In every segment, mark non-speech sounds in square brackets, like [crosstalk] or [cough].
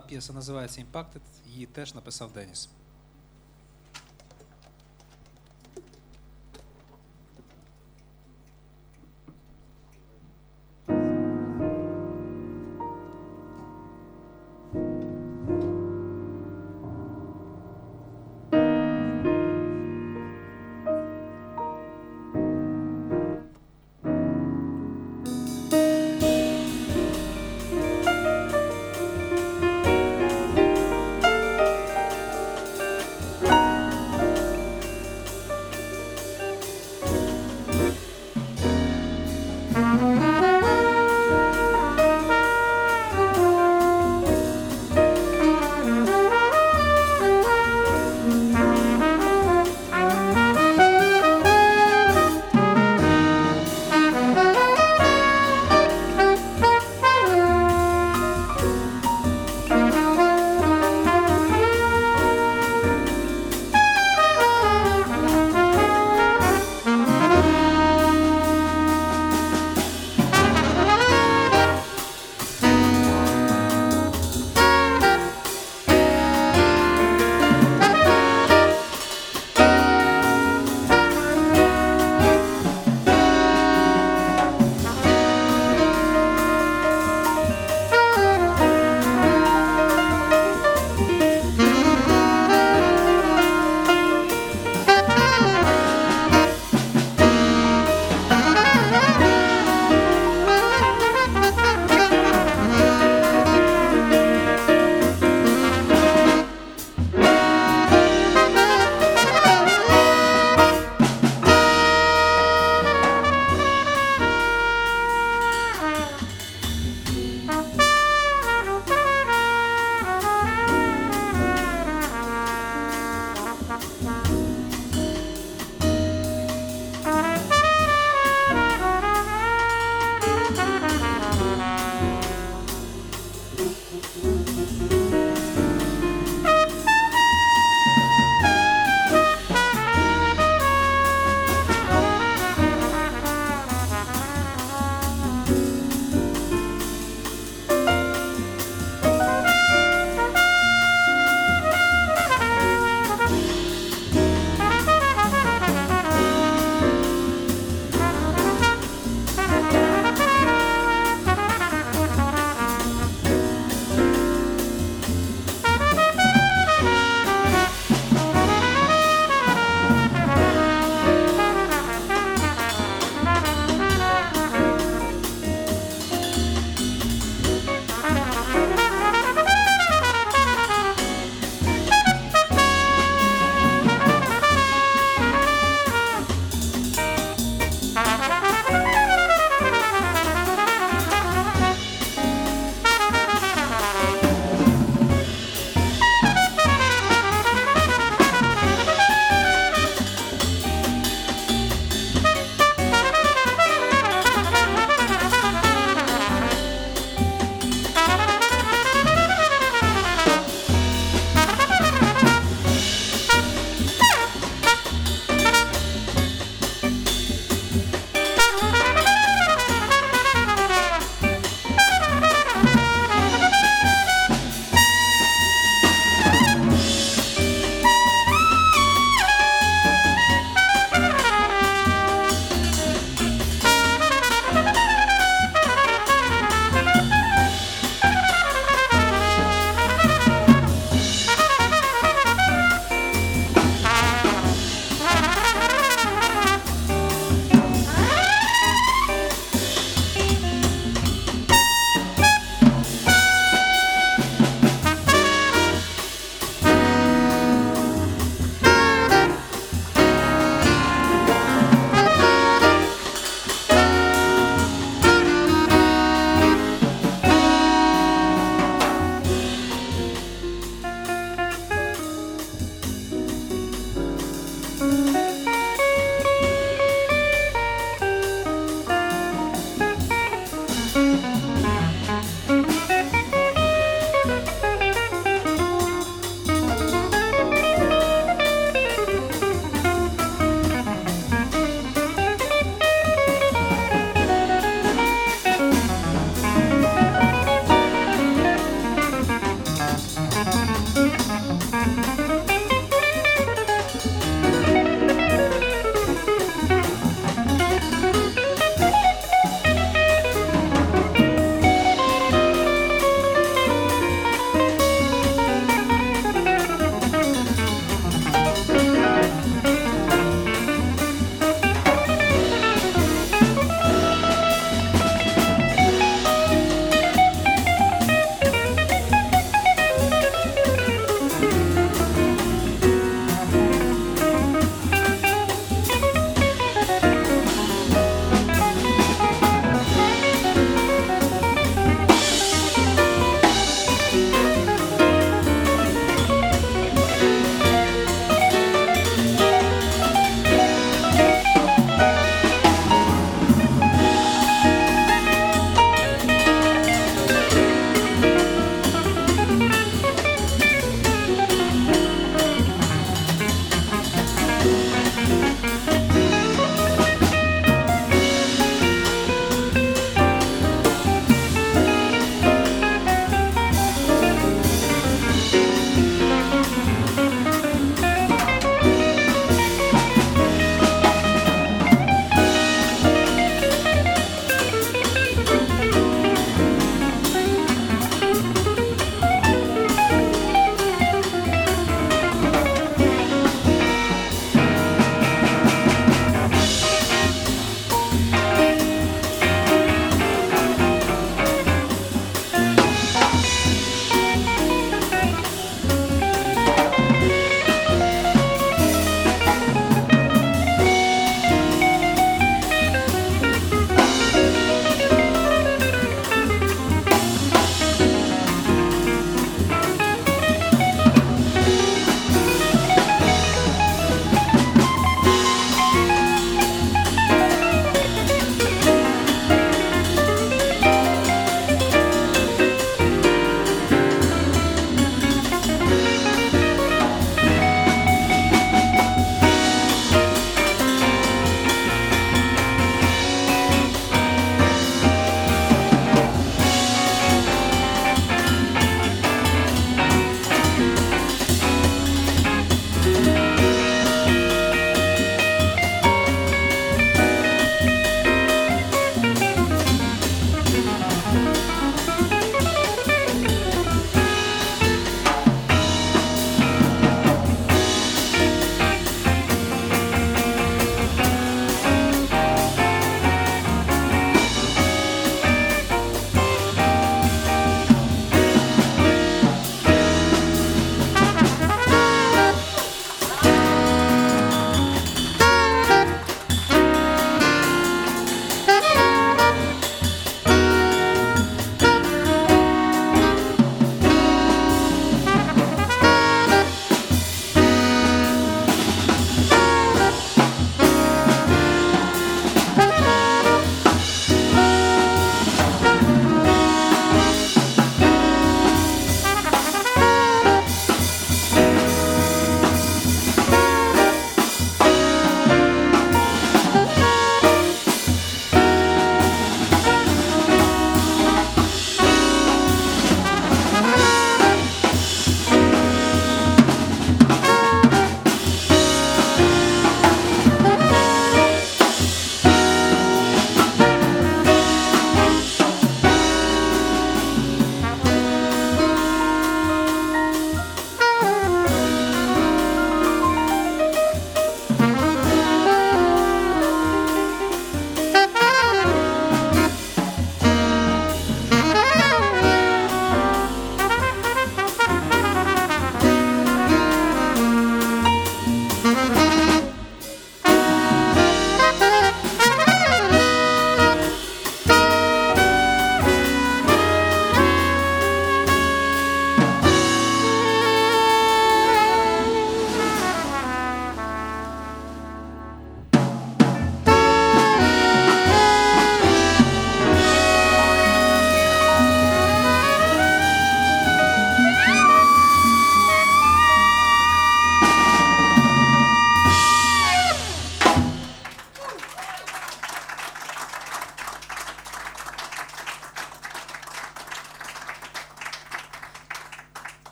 П'єса називається Імпактед. її теж написав Деніс.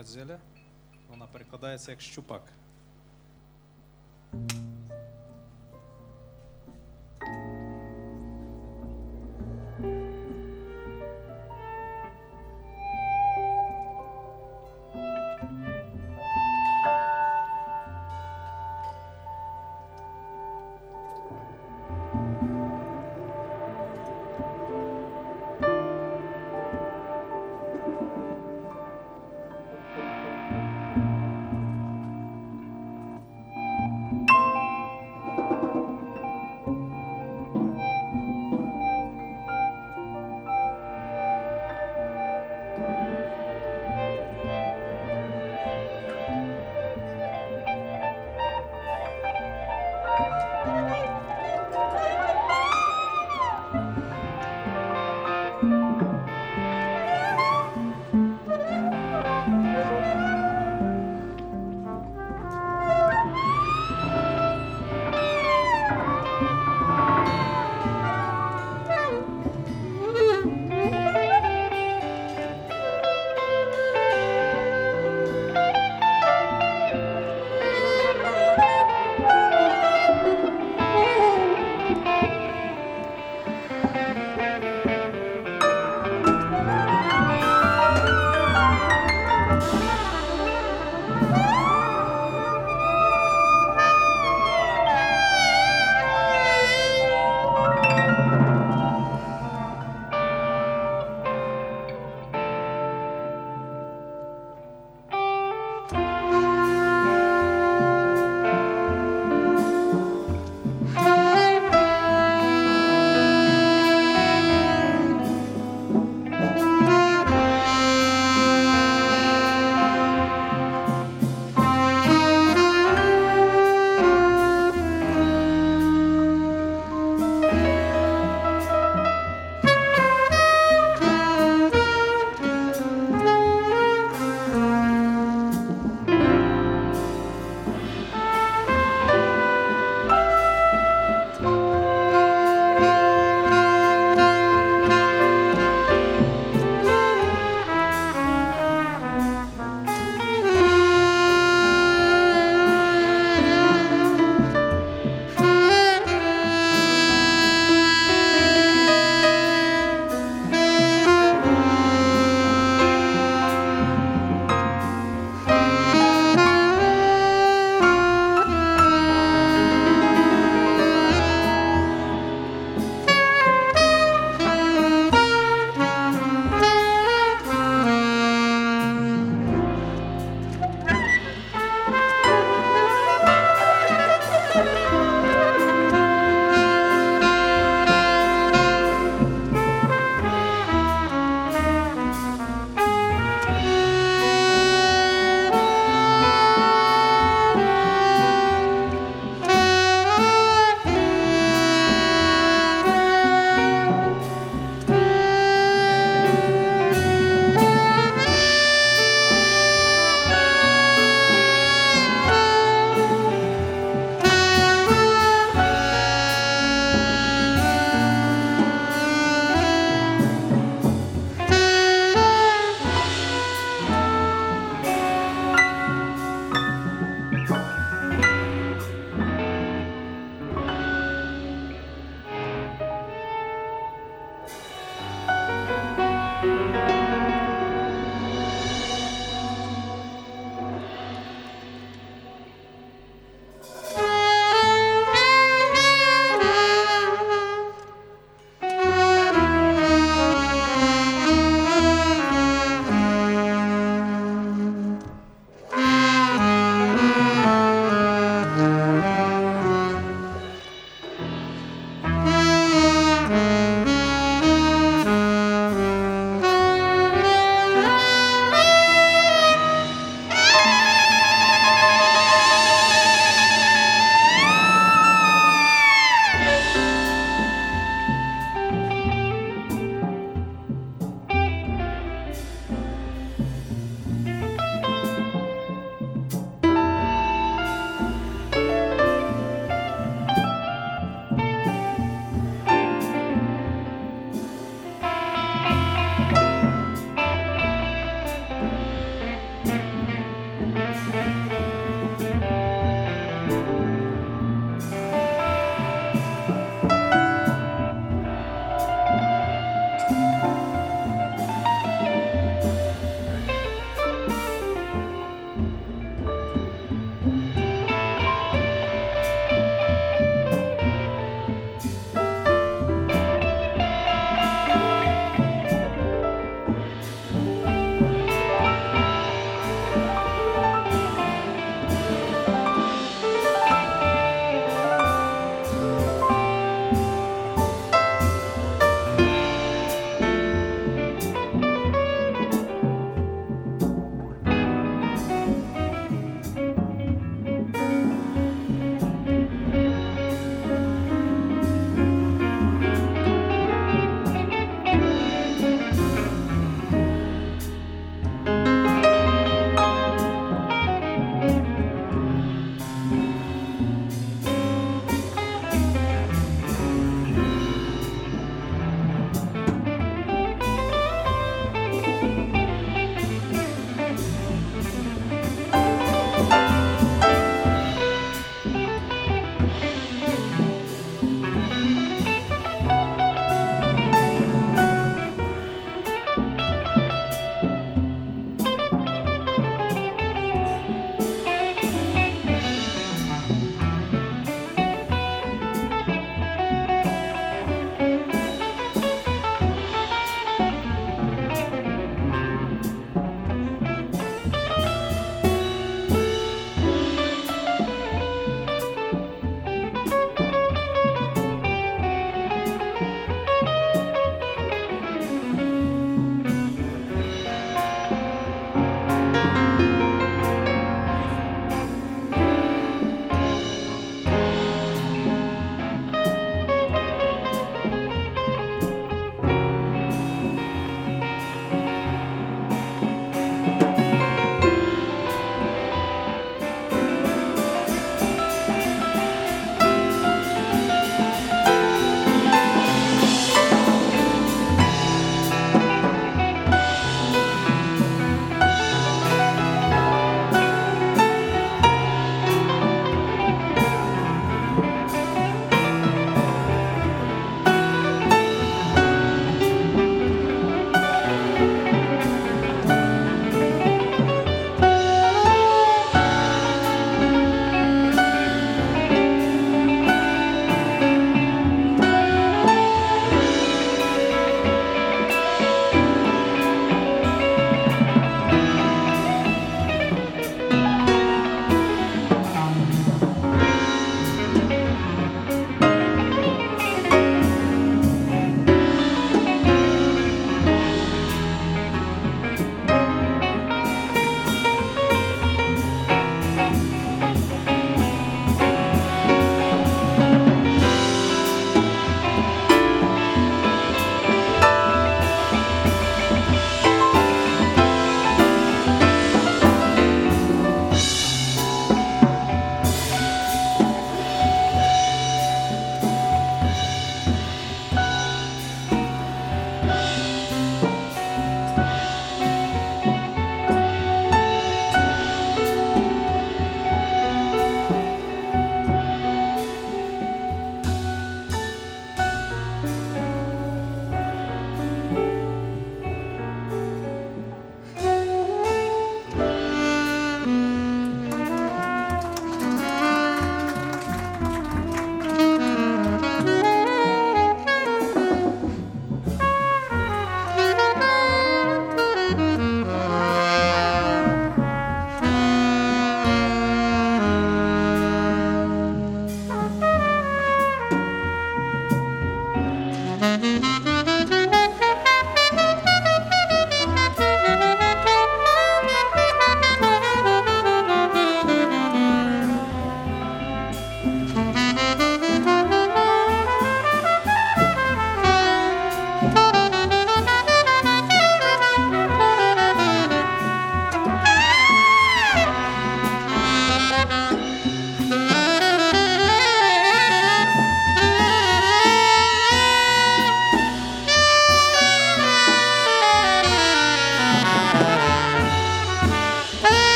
Кадзеля. Вона перекладається як щупак.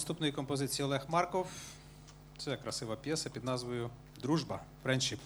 Наступної композиції Олег Марков. Це красива п'єса під назвою Дружба. Friendship.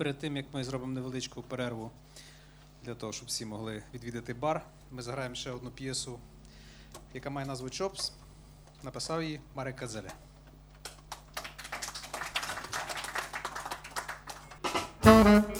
Перед тим як ми зробимо невеличку перерву для того, щоб всі могли відвідати бар, ми заграємо ще одну п'єсу, яка має назву Чопс. Написав її Марек Кадзеля. Thank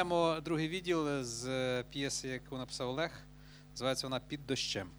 почнемо другий відділ з е, п'єси, яку написав Олег. Називається вона Під дощем.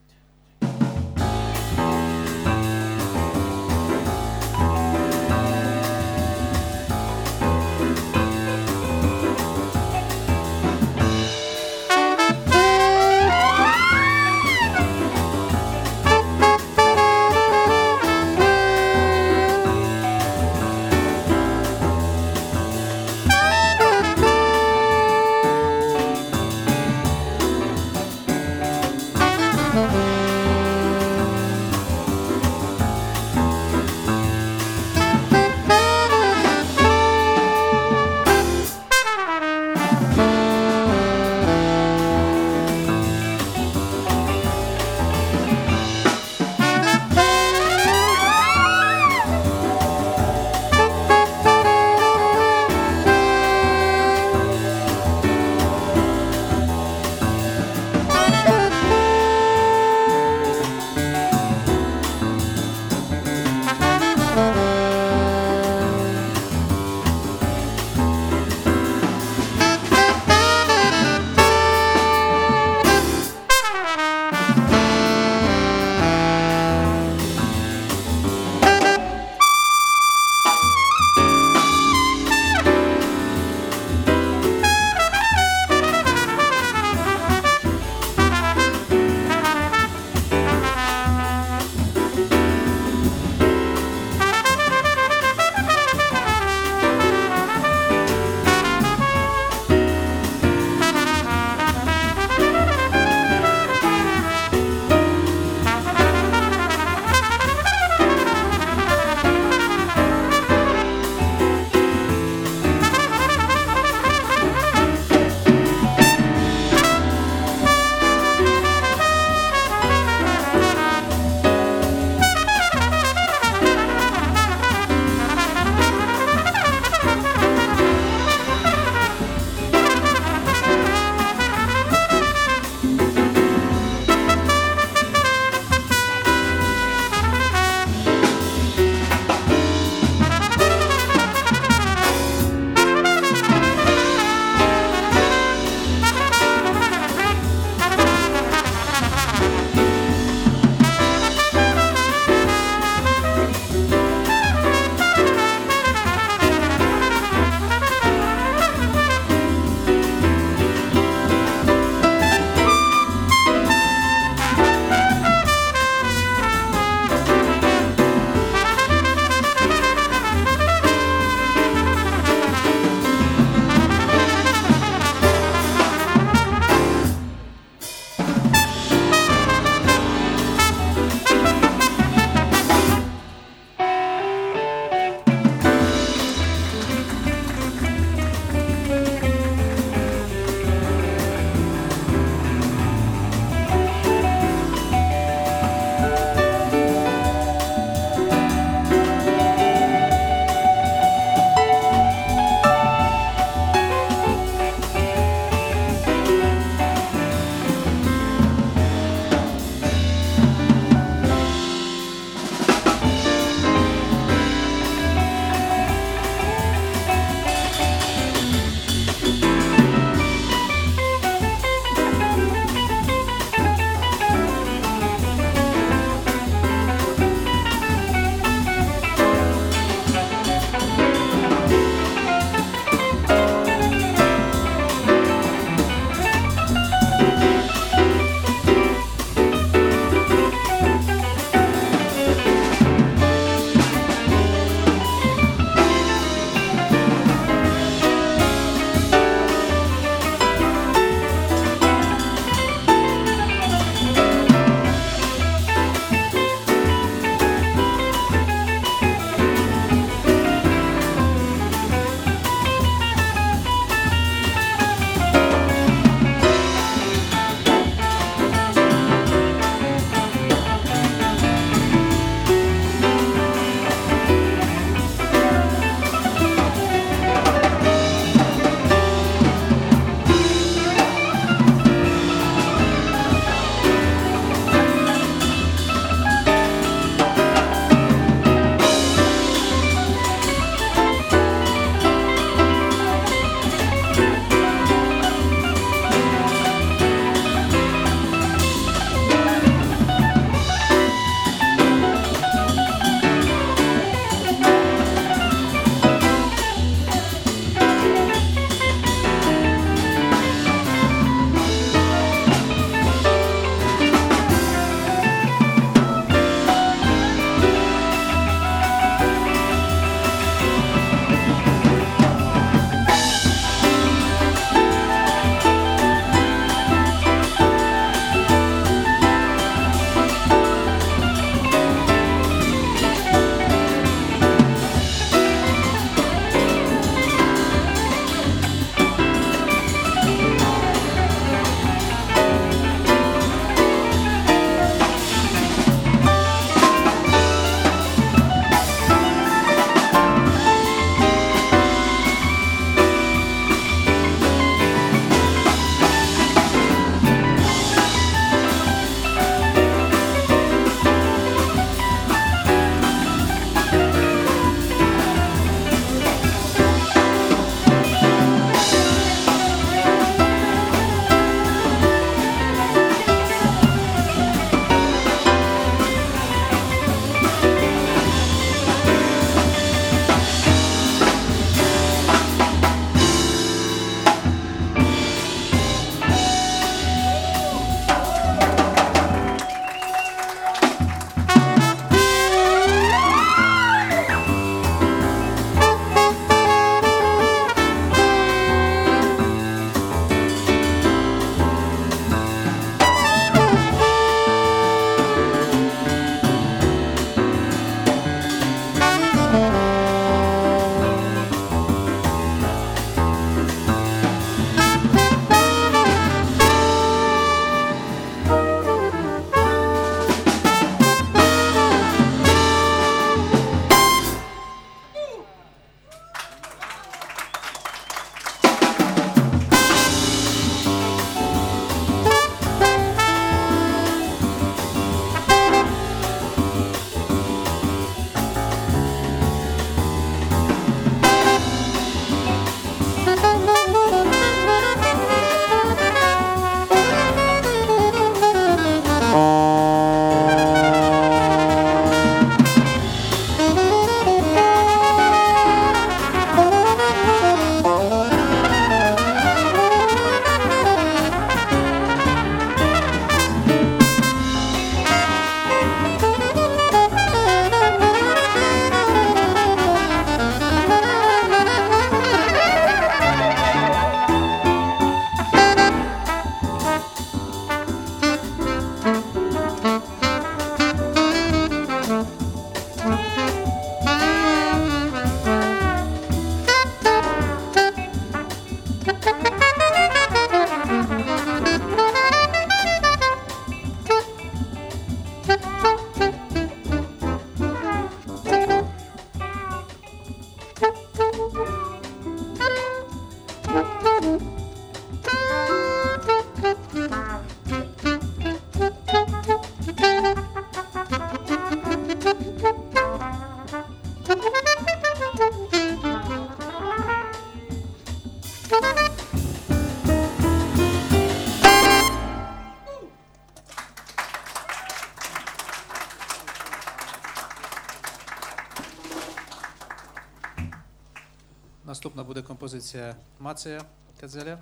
Композиція Мація Кадзеля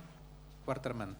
Квартермен.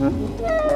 hmm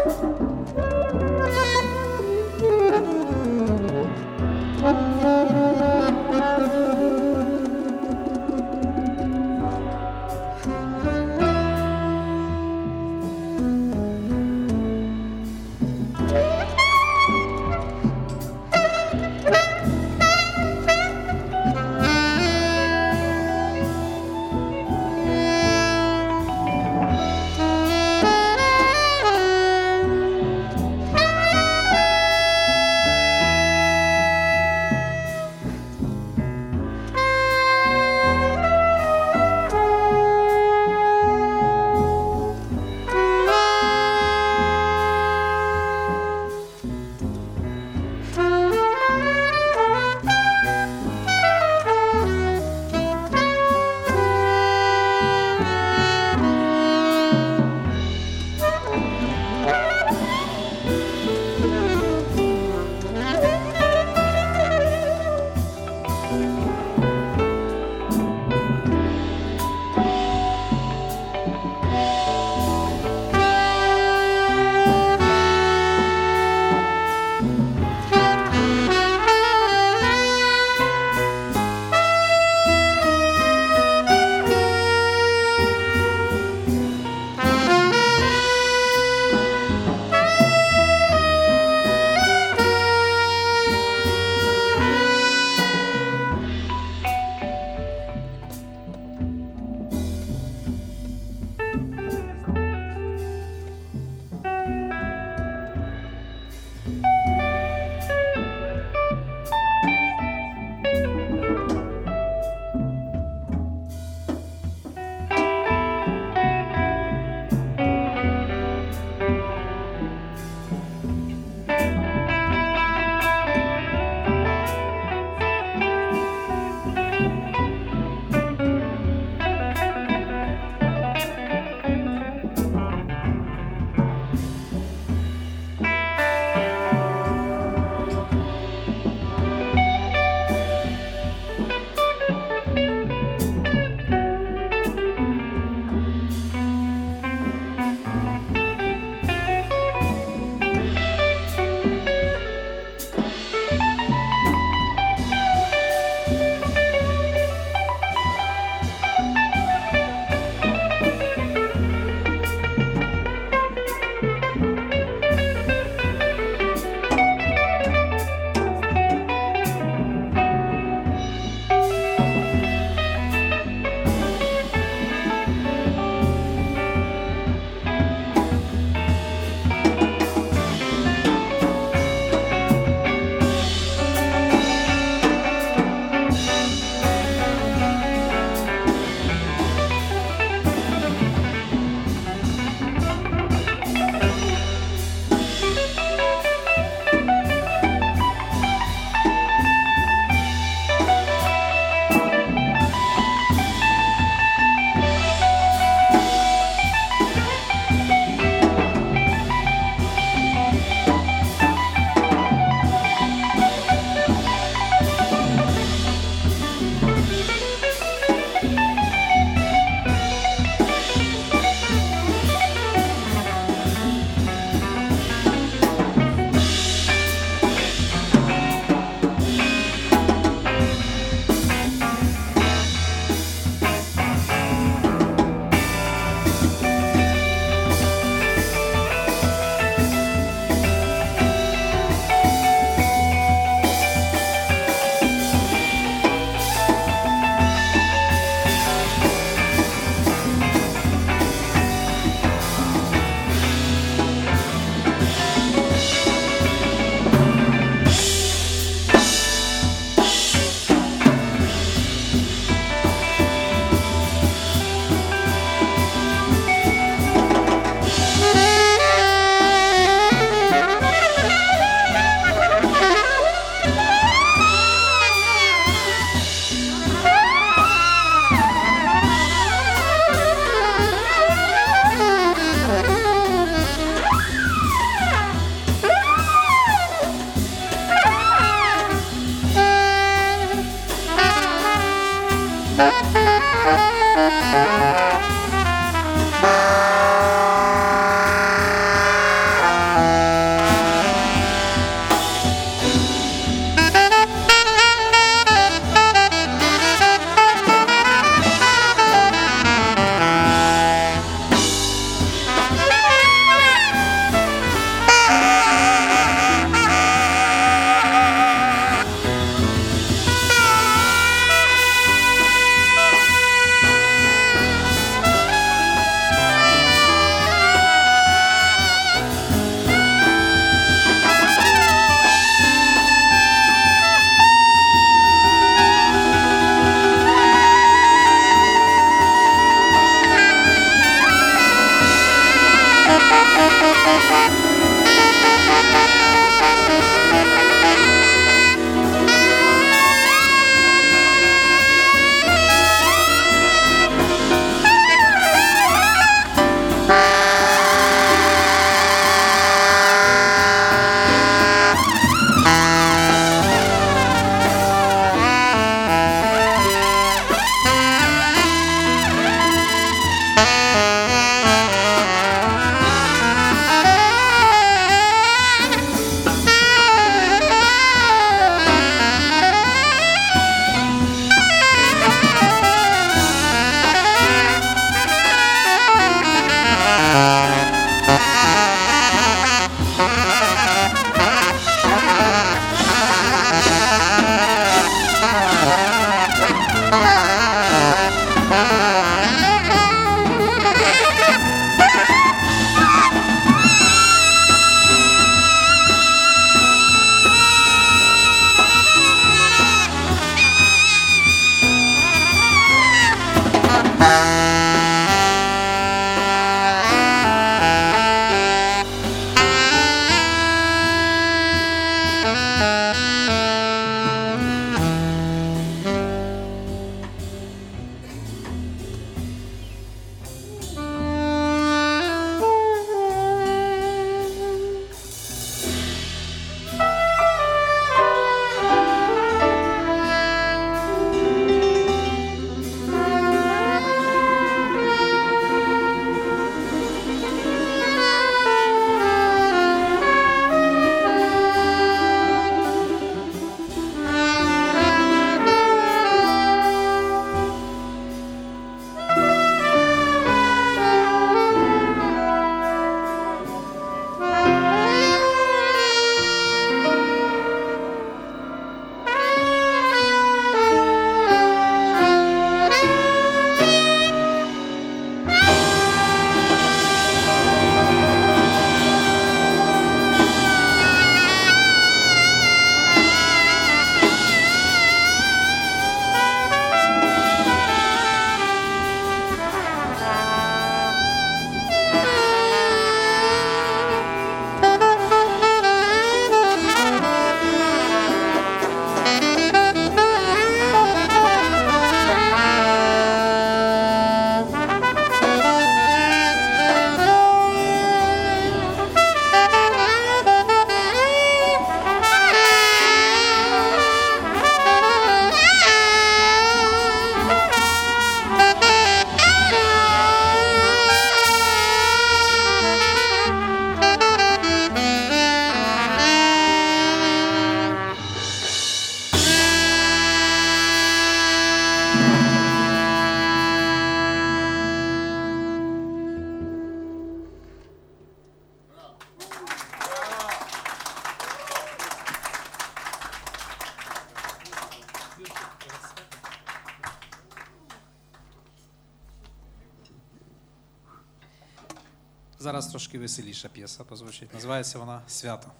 Зараз трошки веселіша п'єса позвучить. Називається вона Свято.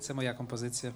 Це моя композиція.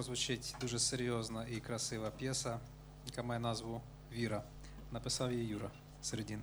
прозвучить дуже серйозна і красива п'єса, яка має назву Віра. Написав її Юра Середін.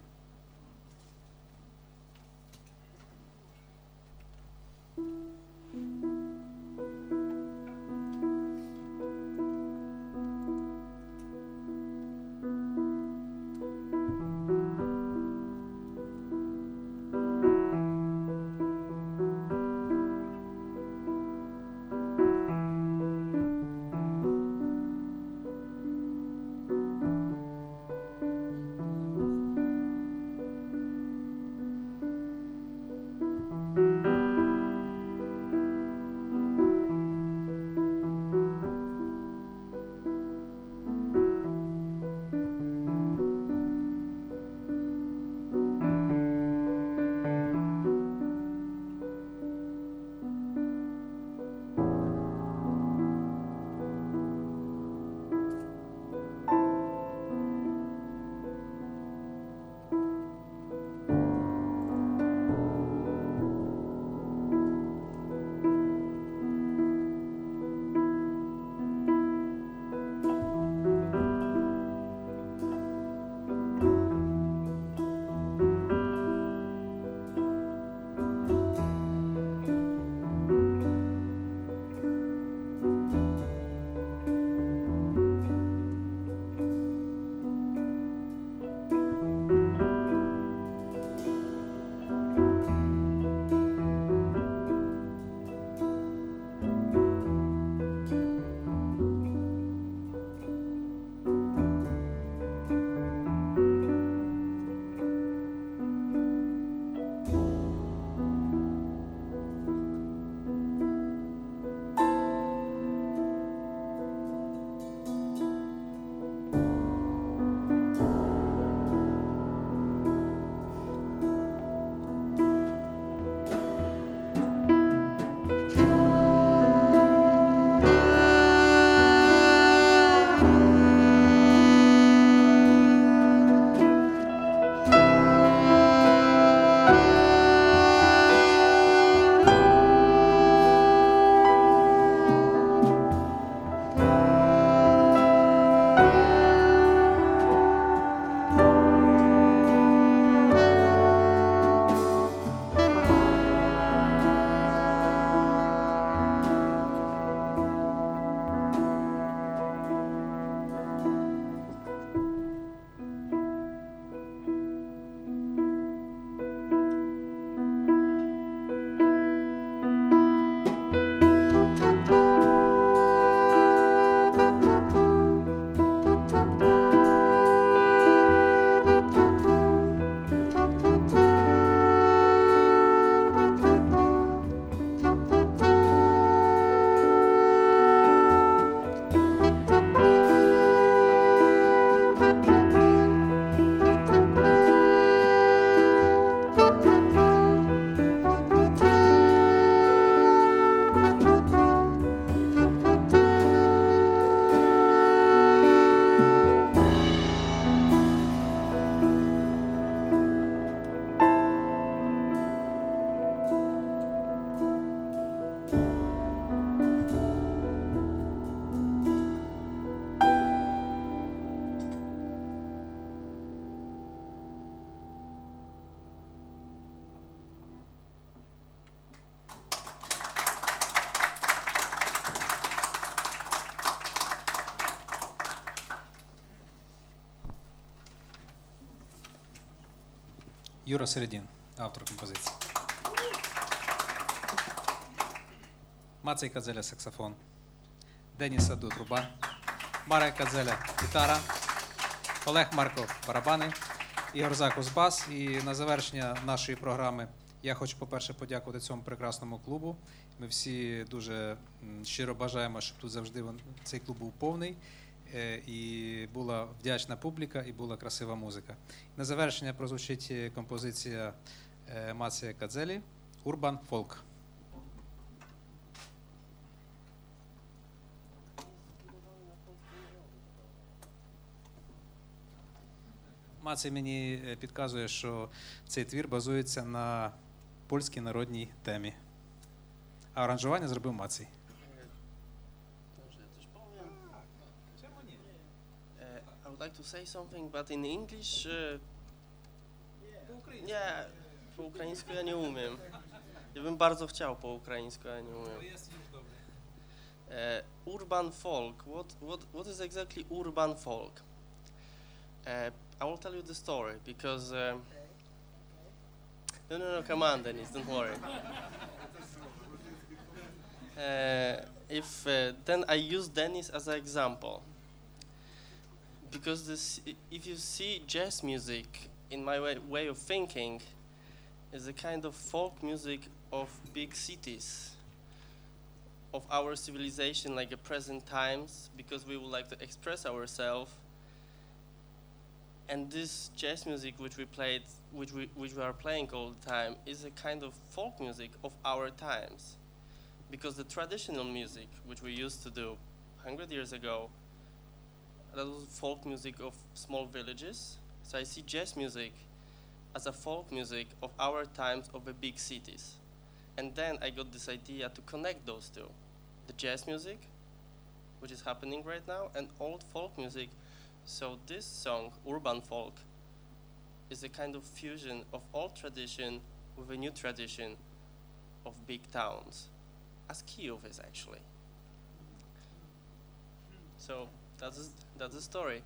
Юра Середін, автор композиції. Мацей Кадзеля саксофон. Деніс Саду труба. Марek Кадзеля гітара. Олег Марко барабани. Ігор Закус бас. І на завершення нашої програми я хочу, по-перше, подякувати цьому прекрасному клубу. Ми всі дуже щиро бажаємо, щоб тут завжди цей клуб був повний. Е, І була вдячна публіка, і була красива музика. На завершення прозвучить е, композиція е, Мація Кадзелі Урбан Фолк. Мацій мені підказує, що цей твір базується на польській народній темі. А аранжування зробив Мацій. Would like to say something, but in English. Uh, nie, po ukraińsku ja nie umiem. Ja bym bardzo chciał po ukraińsku, ale nie umiem. Uh, urban folk. What what what is exactly urban folk? Uh, I will tell you the story because. Um, no, no, no. Come on, Dennis. Don't worry. Uh, if uh, then I use Dennis as an example because this, if you see jazz music in my way, way of thinking, is a kind of folk music of big cities, of our civilization, like the present times, because we would like to express ourselves. And this jazz music, which we played, which we which we are playing all the time, is a kind of folk music of our times, because the traditional music, which we used to do, hundred years ago, that was folk music of small villages. So I see jazz music as a folk music of our times of the big cities. And then I got this idea to connect those two the jazz music, which is happening right now, and old folk music. So this song, Urban Folk, is a kind of fusion of old tradition with a new tradition of big towns, as Kyiv is actually. So that's that's the story.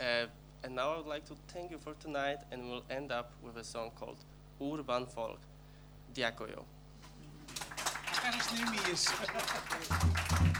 Uh, and now I would like to thank you for tonight, and we'll end up with a song called Urban Folk. Дякую. Кажеш, не вмієш. [laughs]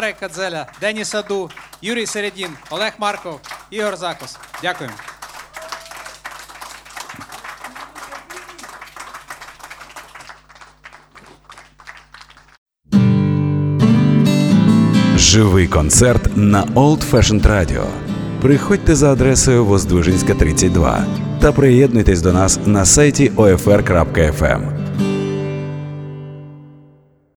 Марек Кадзеля, Деніс Саду, Юрій Середін, Олег Марков, Ігор Закус. Дякуємо. Живий концерт на Old Fashioned Radio. Приходьте за адресою Воздвижинська 32 та приєднуйтесь до нас на сайті OFR.FM.